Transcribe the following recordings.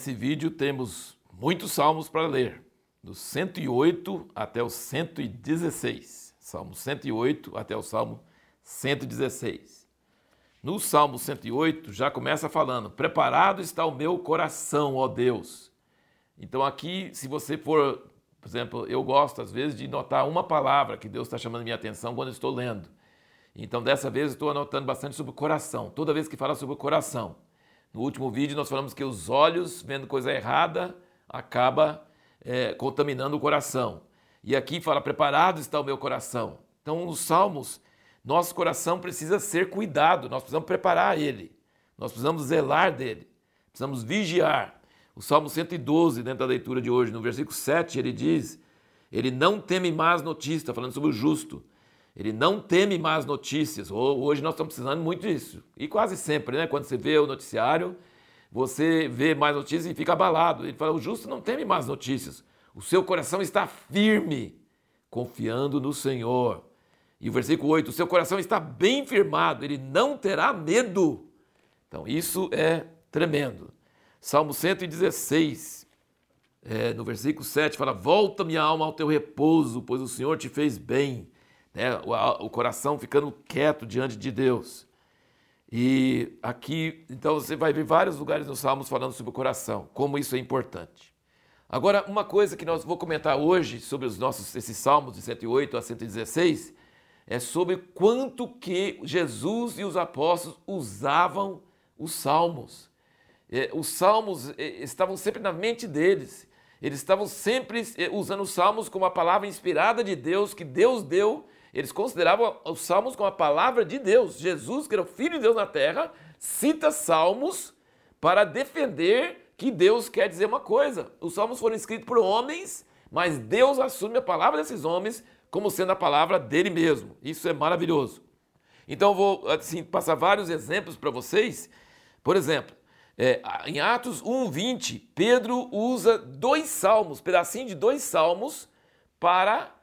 Nesse vídeo temos muitos salmos para ler, do 108 até o 116. Salmo 108 até o Salmo 116. No Salmo 108 já começa falando: Preparado está o meu coração, ó Deus. Então aqui, se você for, por exemplo, eu gosto às vezes de notar uma palavra que Deus está chamando minha atenção quando estou lendo. Então dessa vez estou anotando bastante sobre o coração. Toda vez que fala sobre o coração. No último vídeo nós falamos que os olhos, vendo coisa errada, acaba é, contaminando o coração. E aqui fala: preparado está o meu coração. Então, nos Salmos, nosso coração precisa ser cuidado, nós precisamos preparar ele, nós precisamos zelar dele, precisamos vigiar. O Salmo 112, dentro da leitura de hoje, no versículo 7, ele diz: Ele não teme más notícias, está falando sobre o justo. Ele não teme más notícias. Hoje nós estamos precisando muito disso. E quase sempre, né? Quando você vê o noticiário, você vê mais notícias e fica abalado. Ele fala: o justo não teme más notícias. O seu coração está firme, confiando no Senhor. E o versículo 8: o seu coração está bem firmado, ele não terá medo. Então, isso é tremendo. Salmo 116, é, no versículo 7, fala: Volta minha alma ao teu repouso, pois o Senhor te fez bem né? o, o coração ficando quieto diante de Deus. E aqui, então você vai ver vários lugares nos Salmos falando sobre o coração, como isso é importante. Agora, uma coisa que nós vou comentar hoje sobre os nossos esses salmos de 108 a 116 é sobre quanto que Jesus e os apóstolos usavam os salmos. É, os salmos é, estavam sempre na mente deles. Eles estavam sempre é, usando os salmos como a palavra inspirada de Deus que Deus deu eles consideravam os salmos como a palavra de Deus. Jesus, que era o Filho de Deus na terra, cita salmos para defender que Deus quer dizer uma coisa. Os salmos foram escritos por homens, mas Deus assume a palavra desses homens como sendo a palavra dele mesmo. Isso é maravilhoso. Então vou assim, passar vários exemplos para vocês. Por exemplo, é, em Atos 1,20, Pedro usa dois salmos, pedacinho de dois salmos, para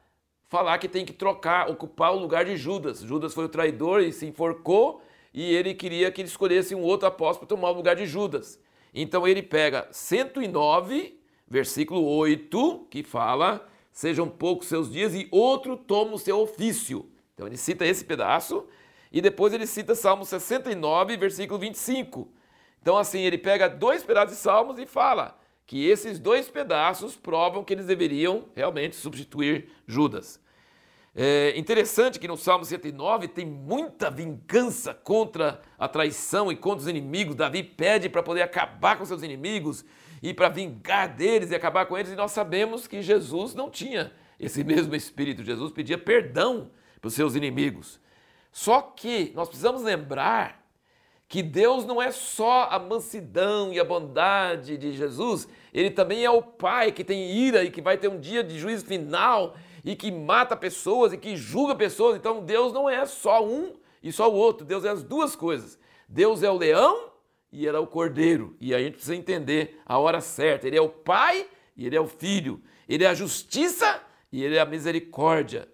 falar que tem que trocar, ocupar o lugar de Judas. Judas foi o traidor e se enforcou e ele queria que ele escolhesse um outro apóstolo para tomar o lugar de Judas. Então ele pega 109, versículo 8, que fala: Sejam poucos seus dias e outro toma o seu ofício. Então ele cita esse pedaço e depois ele cita Salmo 69, versículo 25. Então assim, ele pega dois pedaços de Salmos e fala: que esses dois pedaços provam que eles deveriam realmente substituir Judas. É interessante que no Salmo 109 tem muita vingança contra a traição e contra os inimigos. Davi pede para poder acabar com seus inimigos e para vingar deles e acabar com eles. E nós sabemos que Jesus não tinha esse mesmo espírito. Jesus pedia perdão para os seus inimigos. Só que nós precisamos lembrar que Deus não é só a mansidão e a bondade de Jesus, ele também é o Pai que tem ira e que vai ter um dia de juízo final e que mata pessoas e que julga pessoas. Então Deus não é só um e só o outro, Deus é as duas coisas. Deus é o leão e ele é o cordeiro. E a gente precisa entender a hora certa. Ele é o Pai e ele é o Filho. Ele é a justiça e ele é a misericórdia.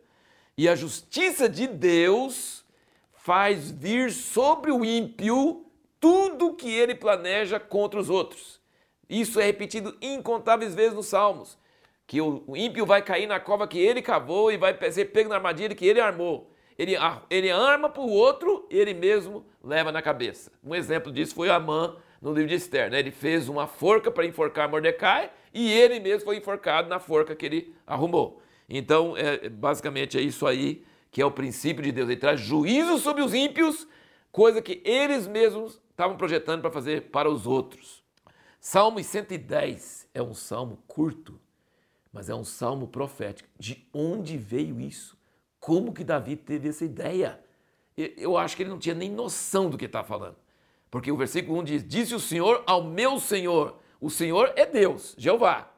E a justiça de Deus faz vir sobre o ímpio tudo que ele planeja contra os outros. Isso é repetido incontáveis vezes nos Salmos. Que o ímpio vai cair na cova que ele cavou e vai ser pego na armadilha que ele armou. Ele, ele arma para o outro e ele mesmo leva na cabeça. Um exemplo disso foi Amã no livro de Esther. Né? Ele fez uma forca para enforcar Mordecai e ele mesmo foi enforcado na forca que ele arrumou. Então, é, basicamente é isso aí que é o princípio de Deus. Ele traz juízo sobre os ímpios, coisa que eles mesmos estavam projetando para fazer para os outros. Salmo 110 é um salmo curto, mas é um salmo profético. De onde veio isso? Como que Davi teve essa ideia? Eu acho que ele não tinha nem noção do que está falando. Porque o versículo 1 diz: Disse o Senhor ao meu Senhor. O Senhor é Deus, Jeová.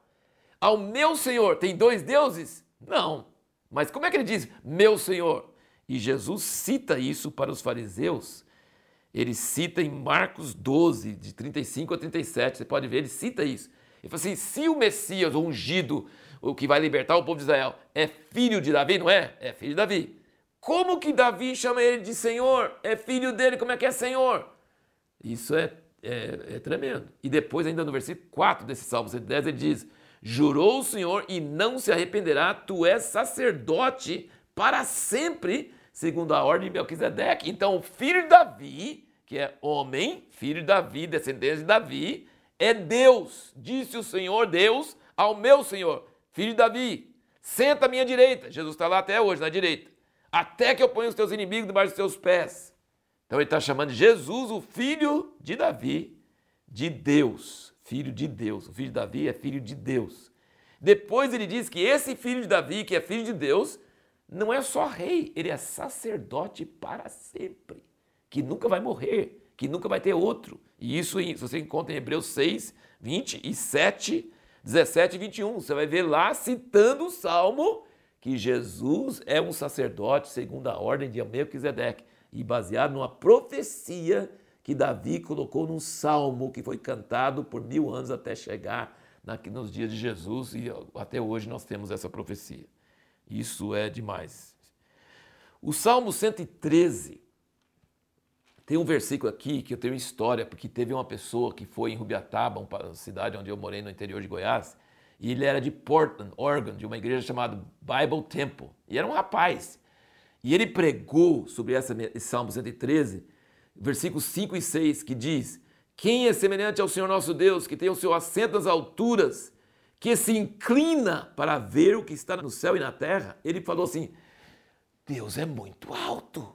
Ao meu Senhor, tem dois deuses? Não. Mas como é que ele diz, meu Senhor? E Jesus cita isso para os fariseus. Ele cita em Marcos 12, de 35 a 37. Você pode ver, ele cita isso. Ele fala assim: se o Messias, o ungido, o que vai libertar o povo de Israel, é filho de Davi, não é? É filho de Davi. Como que Davi chama ele de Senhor? É filho dele, como é que é Senhor? Isso é, é, é tremendo. E depois, ainda no versículo 4 desse Salmo 110, ele diz: Jurou o Senhor e não se arrependerá, tu és sacerdote para sempre, segundo a ordem de Melquisedeque. Então, o filho de Davi, que é homem, filho de Davi, descendente de Davi, é Deus. Disse o Senhor Deus ao meu Senhor, filho de Davi, senta à minha direita. Jesus está lá até hoje, na direita. Até que eu ponha os teus inimigos debaixo dos teus pés. Então ele está chamando Jesus, o filho de Davi, de Deus. Filho de Deus. O filho de Davi é filho de Deus. Depois ele diz que esse filho de Davi, que é filho de Deus, não é só rei, ele é sacerdote para sempre, que nunca vai morrer, que nunca vai ter outro. E isso você encontra em Hebreus 6, 27, 17 e 21. Você vai ver lá citando o Salmo que Jesus é um sacerdote segundo a ordem de Melquisedeque e baseado numa profecia que Davi colocou num salmo que foi cantado por mil anos até chegar nos dias de Jesus e até hoje nós temos essa profecia. Isso é demais. O Salmo 113 tem um versículo aqui que eu tenho história, porque teve uma pessoa que foi em Rubiataba, uma cidade onde eu morei no interior de Goiás, e ele era de Portland, Oregon, de uma igreja chamada Bible Temple. E era um rapaz. E ele pregou sobre essa, esse Salmo 113, versículos 5 e 6, que diz: Quem é semelhante ao Senhor nosso Deus, que tem o seu assento nas alturas, que se inclina para ver o que está no céu e na terra? Ele falou assim: Deus é muito alto,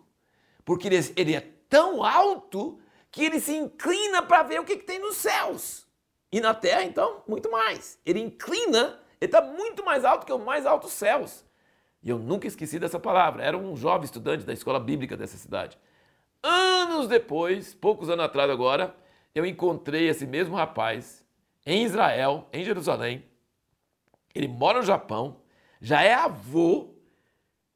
porque ele, ele é tão alto que ele se inclina para ver o que, que tem nos céus. E na terra, então, muito mais. Ele inclina, ele está muito mais alto que os mais altos céus. E eu nunca esqueci dessa palavra. Era um jovem estudante da escola bíblica dessa cidade. Anos depois, poucos anos atrás agora, eu encontrei esse mesmo rapaz em Israel, em Jerusalém. Ele mora no Japão, já é avô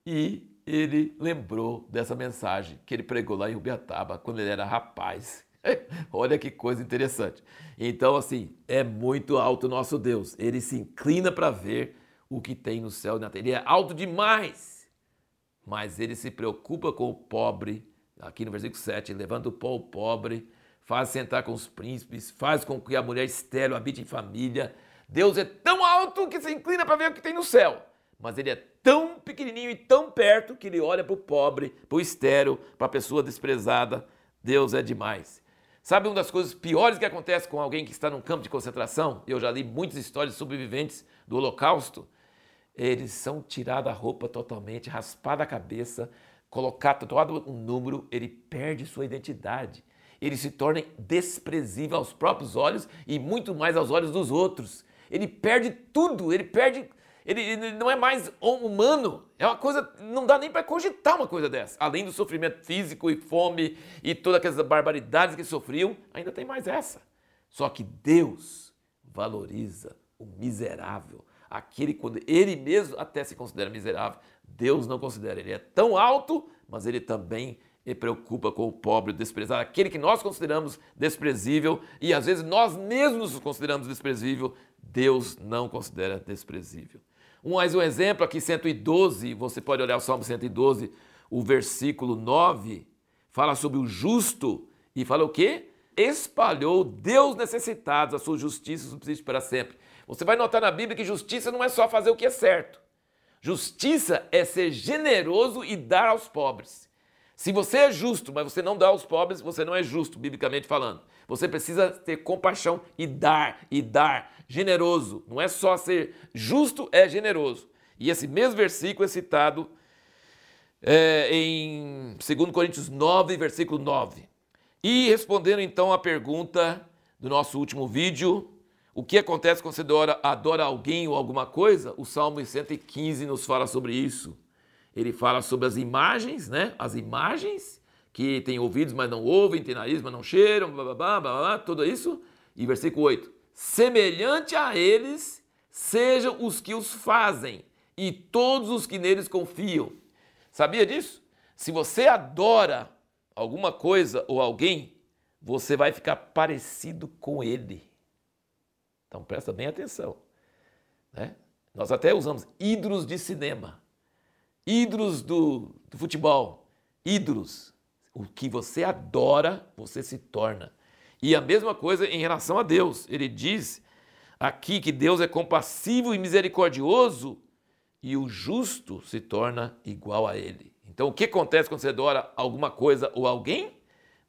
e ele lembrou dessa mensagem que ele pregou lá em Ubiataba quando ele era rapaz. Olha que coisa interessante. Então, assim, é muito alto nosso Deus. Ele se inclina para ver o que tem no céu e na terra. Ele é alto demais, mas ele se preocupa com o pobre. Aqui no versículo 7, levanta o pó pobre, faz sentar com os príncipes, faz com que a mulher estéril habite em família. Deus é tão alto que se inclina para ver o que tem no céu, mas ele é tão pequenininho e tão perto que ele olha para o pobre, para o estéril, para a pessoa desprezada. Deus é demais. Sabe uma das coisas piores que acontece com alguém que está num campo de concentração? Eu já li muitas histórias de sobreviventes do Holocausto eles são tirados a roupa totalmente, raspada a cabeça, colocado todo um número, ele perde sua identidade. Ele se torna desprezível aos próprios olhos e muito mais aos olhos dos outros. Ele perde tudo, ele perde. Ele, ele não é mais humano. É uma coisa. Não dá nem para cogitar uma coisa dessa. Além do sofrimento físico e fome e todas aquelas barbaridades que sofriam, ainda tem mais essa. Só que Deus valoriza o miserável, aquele quando ele mesmo até se considera miserável, Deus não considera. Ele é tão alto, mas ele também preocupa com o pobre, o desprezado, aquele que nós consideramos desprezível e às vezes nós mesmos nos consideramos desprezível, Deus não considera desprezível. Mais um exemplo aqui, 112, você pode olhar o Salmo 112, o versículo 9, fala sobre o justo e fala o quê? Espalhou Deus necessitados, a sua justiça subsiste para sempre. Você vai notar na Bíblia que justiça não é só fazer o que é certo. Justiça é ser generoso e dar aos pobres. Se você é justo, mas você não dá aos pobres, você não é justo, biblicamente falando. Você precisa ter compaixão e dar, e dar. Generoso. Não é só ser justo, é generoso. E esse mesmo versículo é citado é, em 2 Coríntios 9, versículo 9. E respondendo então à pergunta do nosso último vídeo, o que acontece quando você adora, adora alguém ou alguma coisa? O Salmo 115 nos fala sobre isso. Ele fala sobre as imagens, né? As imagens que têm ouvidos, mas não ouvem, têm nariz, mas não cheiram, blá, blá, blá, blá, blá tudo isso. E versículo 8: Semelhante a eles sejam os que os fazem e todos os que neles confiam. Sabia disso? Se você adora alguma coisa ou alguém, você vai ficar parecido com ele. Então presta bem atenção. Né? Nós até usamos ídolos de cinema, ídolos do, do futebol, ídolos. O que você adora, você se torna. E a mesma coisa em relação a Deus. Ele diz aqui que Deus é compassivo e misericordioso e o justo se torna igual a ele. Então, o que acontece quando você adora alguma coisa ou alguém?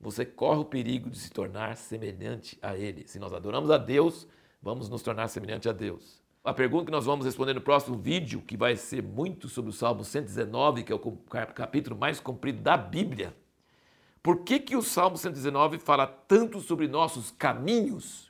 Você corre o perigo de se tornar semelhante a ele. Se nós adoramos a Deus, vamos nos tornar semelhante a Deus. A pergunta que nós vamos responder no próximo vídeo, que vai ser muito sobre o Salmo 119, que é o capítulo mais comprido da Bíblia. Por que, que o Salmo 119 fala tanto sobre nossos caminhos?